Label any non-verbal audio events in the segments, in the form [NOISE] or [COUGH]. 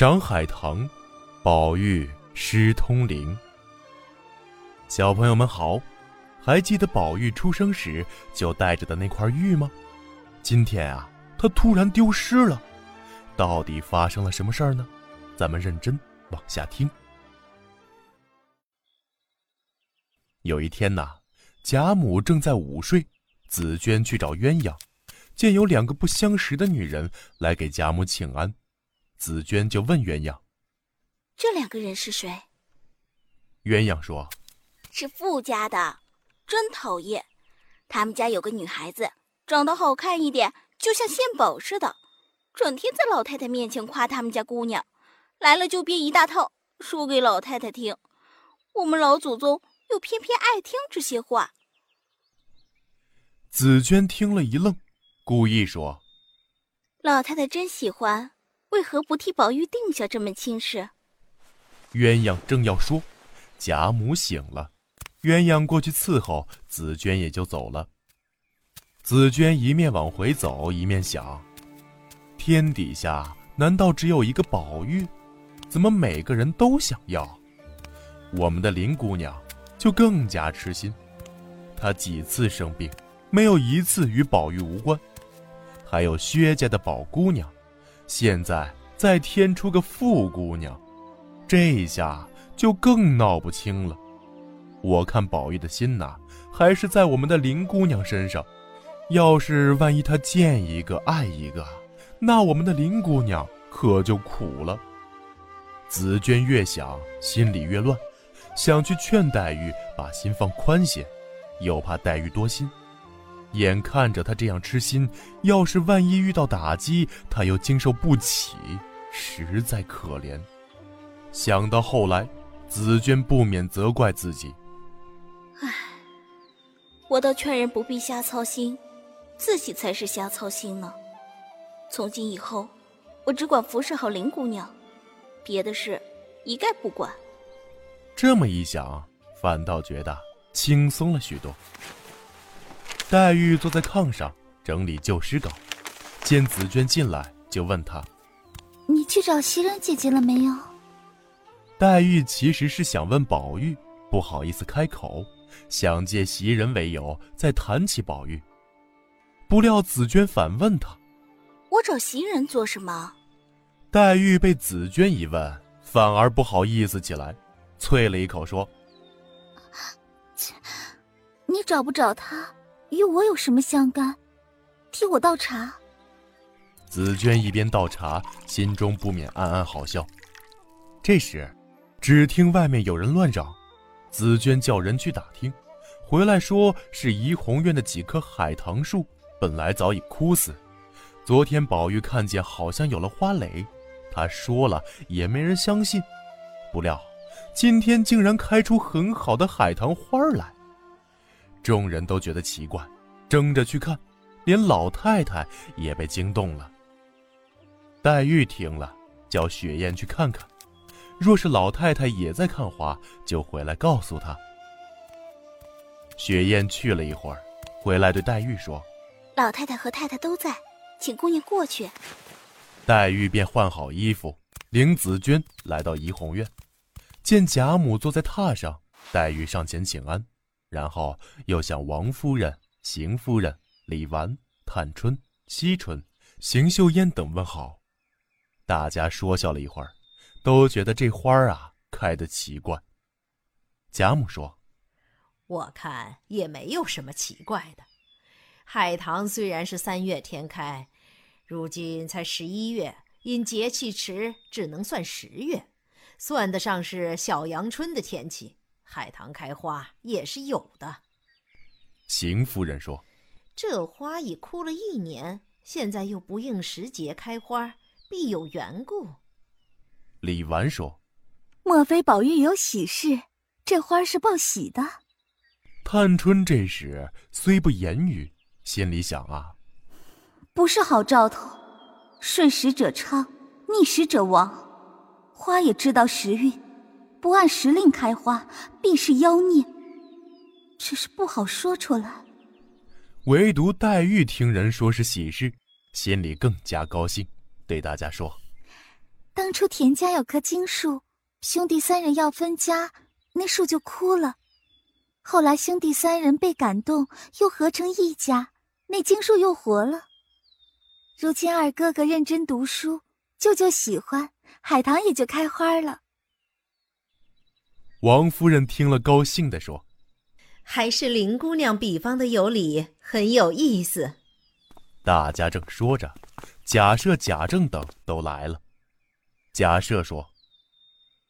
赏海棠，宝玉失通灵。小朋友们好，还记得宝玉出生时就带着的那块玉吗？今天啊，他突然丢失了，到底发生了什么事儿呢？咱们认真往下听。有一天呐，贾母正在午睡，紫娟去找鸳鸯，见有两个不相识的女人来给贾母请安。紫娟就问鸳鸯：“这两个人是谁？”鸳鸯说：“是富家的，真讨厌。他们家有个女孩子，长得好看一点，就像献宝似的，整天在老太太面前夸他们家姑娘，来了就编一大套说给老太太听。我们老祖宗又偏偏爱听这些话。”紫娟听了一愣，故意说：“老太太真喜欢。”为何不替宝玉定下这门亲事？鸳鸯正要说，贾母醒了，鸳鸯过去伺候，紫娟也就走了。紫娟一面往回走，一面想：天底下难道只有一个宝玉？怎么每个人都想要？我们的林姑娘就更加痴心，她几次生病，没有一次与宝玉无关。还有薛家的宝姑娘。现在再添出个富姑娘，这下就更闹不清了。我看宝玉的心呐，还是在我们的林姑娘身上。要是万一他见一个爱一个，那我们的林姑娘可就苦了。紫娟越想心里越乱，想去劝黛玉把心放宽些，又怕黛玉多心。眼看着他这样痴心，要是万一遇到打击，他又经受不起，实在可怜。想到后来，紫娟不免责怪自己：“唉，我倒劝人不必瞎操心，自己才是瞎操心呢。从今以后，我只管服侍好林姑娘，别的事一概不管。”这么一想，反倒觉得轻松了许多。黛玉坐在炕上整理旧诗稿，见紫娟进来，就问她：“你去找袭人姐姐了没有？”黛玉其实是想问宝玉，不好意思开口，想借袭人为由再谈起宝玉。不料紫娟反问她：“我找袭人做什么？”黛玉被紫娟一问，反而不好意思起来，啐了一口说：“切，你找不找他？”与我有什么相干？替我倒茶。紫娟一边倒茶，心中不免暗暗好笑。这时，只听外面有人乱嚷，紫娟叫人去打听，回来说是怡红院的几棵海棠树本来早已枯死，昨天宝玉看见好像有了花蕾，他说了也没人相信，不料今天竟然开出很好的海棠花来。众人都觉得奇怪，争着去看，连老太太也被惊动了。黛玉听了，叫雪雁去看看，若是老太太也在看花，就回来告诉她。雪雁去了一会儿，回来对黛玉说：“老太太和太太都在，请姑娘过去。”黛玉便换好衣服，领紫鹃来到怡红院，见贾母坐在榻上，黛玉上前请安。然后又向王夫人、邢夫人、李纨、探春、惜春、邢岫烟等问好，大家说笑了一会儿，都觉得这花啊开得奇怪。贾母说：“我看也没有什么奇怪的。海棠虽然是三月天开，如今才十一月，因节气迟，只能算十月，算得上是小阳春的天气。”海棠开花也是有的。邢夫人说：“这花已枯了一年，现在又不应时节开花，必有缘故。”李纨说：“莫非宝玉有喜事？这花是报喜的。”探春这时虽不言语，心里想啊：“不是好兆头，顺时者昌，逆时者亡。花也知道时运。”不按时令开花，必是妖孽。只是不好说出来。唯独黛玉听人说是喜事，心里更加高兴，对大家说：“当初田家有棵金树，兄弟三人要分家，那树就枯了。后来兄弟三人被感动，又合成一家，那金树又活了。如今二哥哥认真读书，舅舅喜欢，海棠也就开花了。王夫人听了，高兴地说：“还是林姑娘比方的有理，很有意思。”大家正说着，贾赦、贾政等都来了。贾赦说：“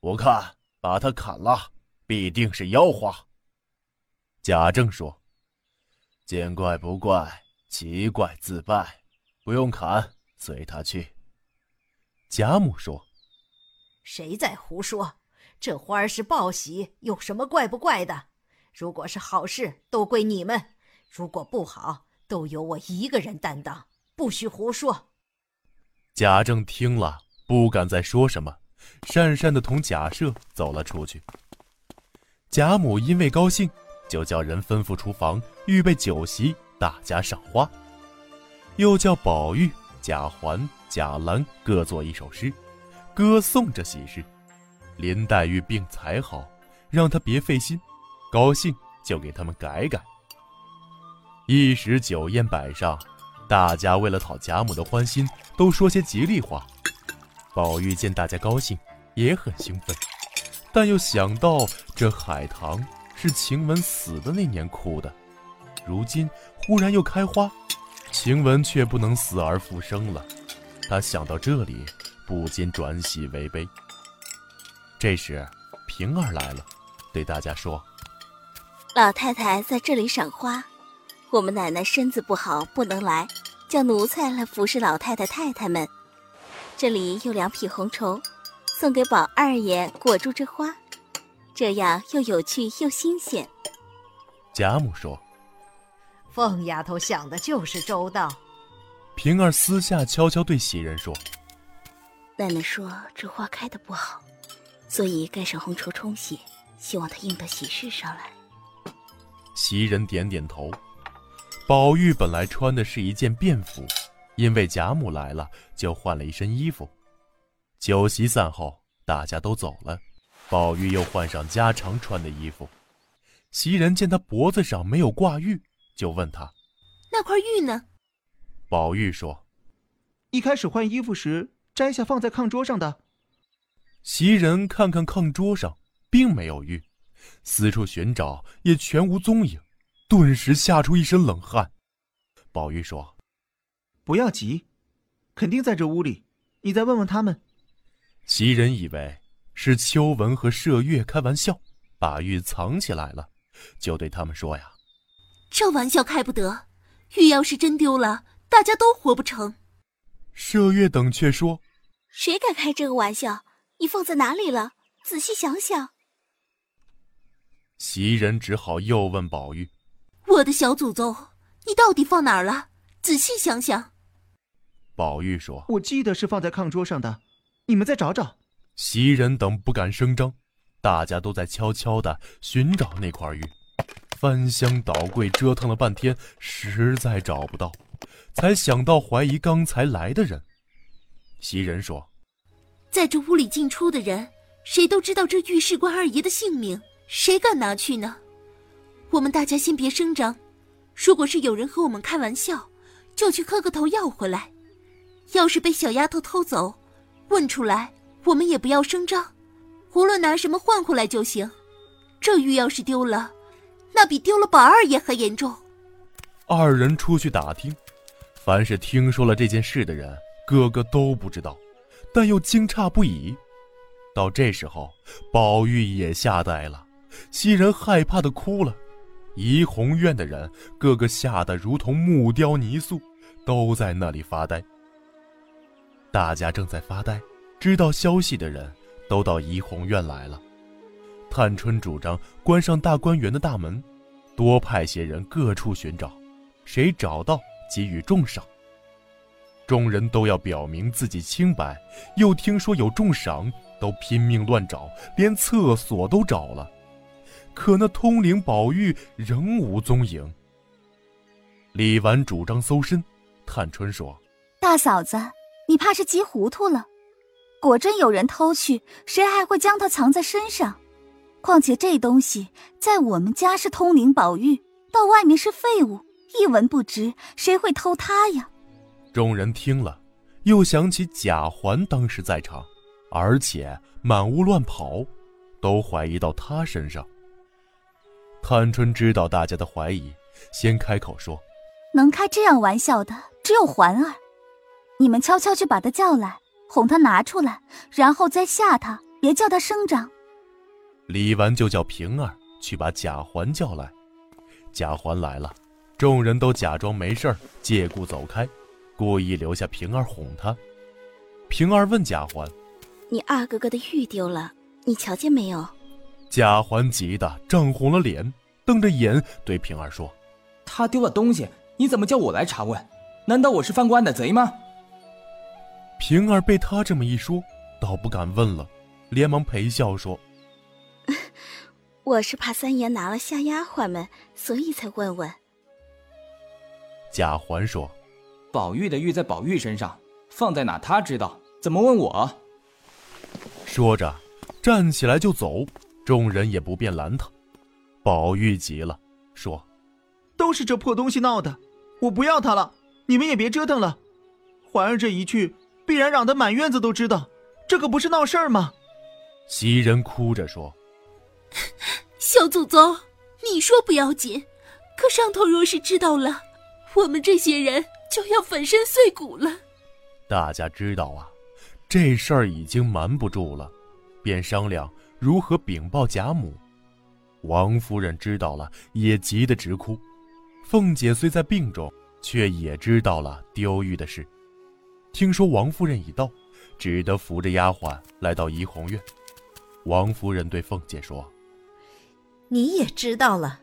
我看把他砍了，必定是妖花。”贾政说：“见怪不怪，奇怪自败，不用砍，随他去。”贾母说：“谁在胡说？”这花儿是报喜，有什么怪不怪的？如果是好事，都归你们；如果不好，都由我一个人担当。不许胡说。贾政听了，不敢再说什么，讪讪的同贾赦走了出去。贾母因为高兴，就叫人吩咐厨房预备酒席，大家赏花，又叫宝玉、贾环、贾兰各作一首诗，歌颂这喜事。林黛玉病才好，让他别费心，高兴就给他们改改。一时酒宴摆上，大家为了讨贾母的欢心，都说些吉利话。宝玉见大家高兴，也很兴奋，但又想到这海棠是晴雯死的那年枯的，如今忽然又开花，晴雯却不能死而复生了。他想到这里，不禁转喜为悲。这时，平儿来了，对大家说：“老太太在这里赏花，我们奶奶身子不好，不能来，叫奴才来服侍老太太太太们。这里有两匹红绸，送给宝二爷裹住这花，这样又有趣又新鲜。”贾母说：“凤丫头想的就是周到。”平儿私下悄悄对袭人说：“奶奶说这花开的不好。”所以盖上红绸冲喜，希望他应得喜事上来。袭人点点头。宝玉本来穿的是一件便服，因为贾母来了，就换了一身衣服。酒席散后，大家都走了，宝玉又换上家常穿的衣服。袭人见他脖子上没有挂玉，就问他：“那块玉呢？”宝玉说：“一开始换衣服时摘下放在炕桌上的。”袭人看看炕桌上，并没有玉，四处寻找也全无踪影，顿时吓出一身冷汗。宝玉说：“不要急，肯定在这屋里，你再问问他们。”袭人以为是秋纹和麝月开玩笑，把玉藏起来了，就对他们说：“呀，这玩笑开不得，玉要是真丢了，大家都活不成。”麝月等却说：“谁敢开这个玩笑？”你放在哪里了？仔细想想。袭人只好又问宝玉：“我的小祖宗，你到底放哪儿了？仔细想想。”宝玉说：“我记得是放在炕桌上的，你们再找找。”袭人等不敢声张，大家都在悄悄的寻找那块玉，翻箱倒柜折腾了半天，实在找不到，才想到怀疑刚才来的人。袭人说。在这屋里进出的人，谁都知道这玉是关二爷的性命，谁敢拿去呢？我们大家先别声张，如果是有人和我们开玩笑，就去磕个头要回来。要是被小丫头偷走，问出来，我们也不要声张，无论拿什么换回来就行。这玉要是丢了，那比丢了宝二爷还严重。二人出去打听，凡是听说了这件事的人，个个都不知道。但又惊诧不已。到这时候，宝玉也吓呆了，袭人害怕的哭了，怡红院的人个个吓得如同木雕泥塑，都在那里发呆。大家正在发呆，知道消息的人都到怡红院来了。探春主张关上大观园的大门，多派些人各处寻找，谁找到给予重赏。众人都要表明自己清白，又听说有重赏，都拼命乱找，连厕所都找了，可那通灵宝玉仍无踪影。李纨主张搜身，探春说：“大嫂子，你怕是急糊涂了，果真有人偷去，谁还会将它藏在身上？况且这东西在我们家是通灵宝玉，到外面是废物，一文不值，谁会偷它呀？众人听了，又想起贾环当时在场，而且满屋乱跑，都怀疑到他身上。探春知道大家的怀疑，先开口说：“能开这样玩笑的只有环儿，你们悄悄去把他叫来。”哄他拿出来，然后再吓他，别叫他声张。李纨就叫平儿去把贾环叫来。贾环来了，众人都假装没事儿，借故走开，故意留下平儿哄他。平儿问贾环：“你二哥哥的玉丢了，你瞧见没有？”贾环急得涨红了脸，瞪着眼对平儿说：“他丢了东西，你怎么叫我来查问？难道我是犯过案的贼吗？”平儿被他这么一说，倒不敢问了，连忙陪笑说：“ [LAUGHS] 我是怕三爷拿了吓丫鬟们，所以才问问。”贾环说：“宝玉的玉在宝玉身上，放在哪他知道，怎么问我？”说着，站起来就走，众人也不便拦他。宝玉急了，说：“都是这破东西闹的，我不要他了，你们也别折腾了。环儿这一去。”必然嚷得满院子都知道，这可不是闹事儿吗？袭人哭着说：“小祖宗，你说不要紧，可上头若是知道了，我们这些人就要粉身碎骨了。”大家知道啊，这事儿已经瞒不住了，便商量如何禀报贾母。王夫人知道了，也急得直哭。凤姐虽在病中，却也知道了丢玉的事。听说王夫人已到，只得扶着丫鬟来到怡红院。王夫人对凤姐说：“你也知道了，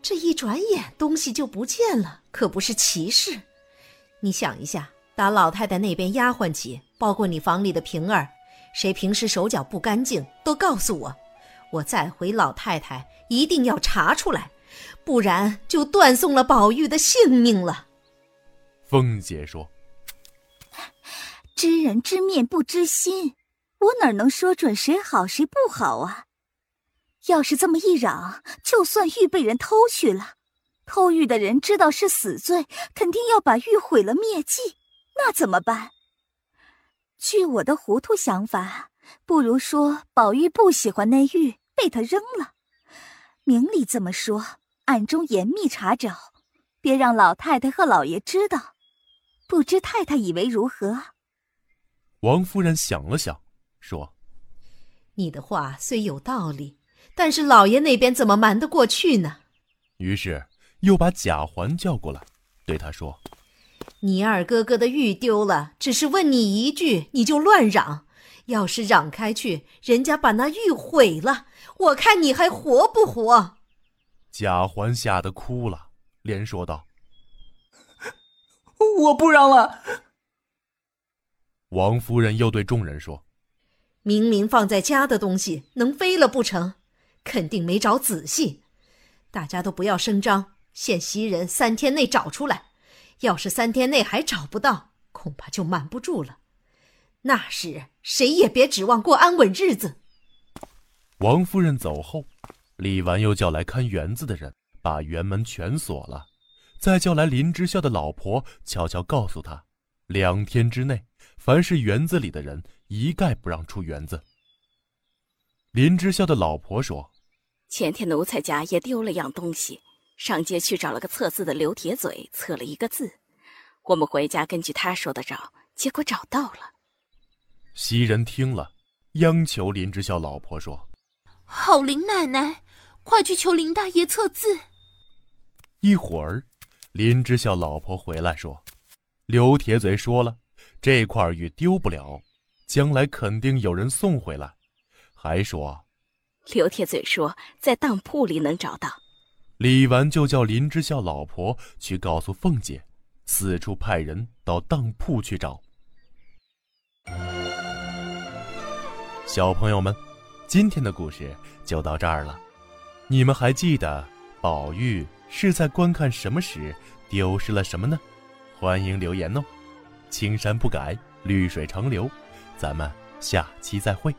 这一转眼东西就不见了，可不是奇事。你想一下，打老太太那边丫鬟起，包括你房里的平儿，谁平时手脚不干净，都告诉我，我再回老太太一定要查出来，不然就断送了宝玉的性命了。”凤姐说。知人知面不知心，我哪能说准谁好谁不好啊？要是这么一嚷，就算玉被人偷去了，偷玉的人知道是死罪，肯定要把玉毁了灭迹，那怎么办？据我的糊涂想法，不如说宝玉不喜欢那玉，被他扔了，明里这么说，暗中严密查找，别让老太太和老爷知道。不知太太以为如何？王夫人想了想，说：“你的话虽有道理，但是老爷那边怎么瞒得过去呢？”于是又把贾环叫过来，对他说：“你二哥哥的玉丢了，只是问你一句，你就乱嚷。要是嚷开去，人家把那玉毁了，我看你还活不活？”贾环吓得哭了，连说道：“我不嚷了。”王夫人又对众人说：“明明放在家的东西能飞了不成？肯定没找仔细。大家都不要声张，限袭人三天内找出来。要是三天内还找不到，恐怕就瞒不住了。那时谁也别指望过安稳日子。”王夫人走后，李纨又叫来看园子的人，把园门全锁了，再叫来林之孝的老婆，悄悄告诉他，两天之内。凡是园子里的人，一概不让出园子。林之孝的老婆说：“前天奴才家也丢了样东西，上街去找了个测字的刘铁嘴，测了一个字。我们回家根据他说的找，结果找到了。”袭人听了，央求林之孝老婆说：“好林奶奶，快去求林大爷测字。”一会儿，林之孝老婆回来说：“刘铁嘴说了。”这块玉丢不了，将来肯定有人送回来。还说，刘铁嘴说在当铺里能找到。李纨就叫林之孝老婆去告诉凤姐，四处派人到当铺去找。小朋友们，今天的故事就到这儿了。你们还记得宝玉是在观看什么时丢失了什么呢？欢迎留言哦。青山不改，绿水长流，咱们下期再会。